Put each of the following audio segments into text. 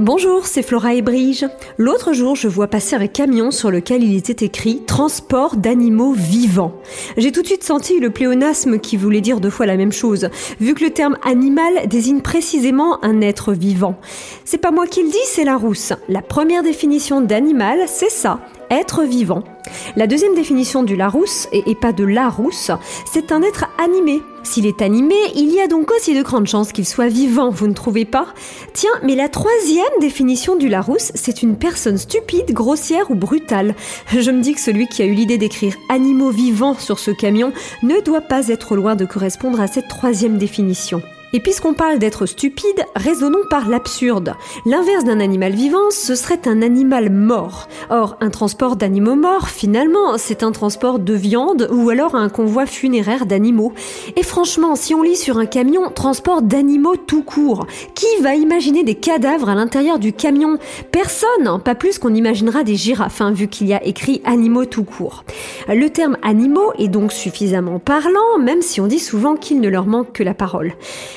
Bonjour, c'est Flora et Brige. L'autre jour, je vois passer un camion sur lequel il était écrit Transport d'animaux vivants. J'ai tout de suite senti le pléonasme qui voulait dire deux fois la même chose, vu que le terme animal désigne précisément un être vivant. C'est pas moi qui le dis, c'est la rousse. La première définition d'animal, c'est ça, être vivant. La deuxième définition du Larousse, et, pas de Larousse, c'est un être animé. S'il est animé, il y a donc aussi de grandes chances qu'il soit vivant, vous ne trouvez pas? Tiens, mais la troisième définition du Larousse, c'est une personne stupide, grossière ou brutale. Je me dis que celui qui a eu l'idée d'écrire animaux vivants sur ce camion ne doit pas être loin de correspondre à cette troisième définition. Et puisqu'on parle d'être stupide, raisonnons par l'absurde. L'inverse d'un animal vivant, ce serait un animal mort. Or, un transport d'animaux morts, finalement, c'est un transport de viande ou alors un convoi funéraire d'animaux. Et franchement, si on lit sur un camion transport d'animaux tout court, qui va imaginer des cadavres à l'intérieur du camion? Personne, pas plus qu'on imaginera des girafes, hein, vu qu'il y a écrit animaux tout court. Le terme animaux est donc suffisamment parlant, même si on dit souvent qu'il ne leur manque que la parole.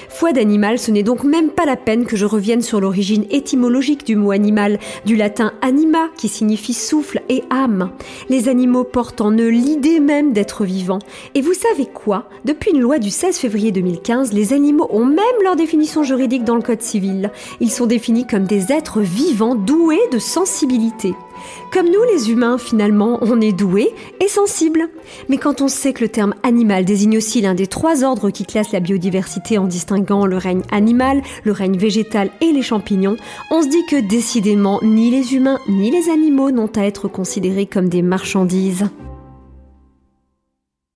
Foi d'animal, ce n'est donc même pas la peine que je revienne sur l'origine étymologique du mot animal, du latin anima qui signifie souffle et âme. Les animaux portent en eux l'idée même d'être vivants. Et vous savez quoi? Depuis une loi du 16 février 2015, les animaux ont même leur définition juridique dans le Code civil. Ils sont définis comme des êtres vivants doués de sensibilité. Comme nous les humains, finalement, on est doué et sensible. Mais quand on sait que le terme animal désigne aussi l'un des trois ordres qui classent la biodiversité en distinguant le règne animal, le règne végétal et les champignons, on se dit que décidément, ni les humains ni les animaux n'ont à être considérés comme des marchandises.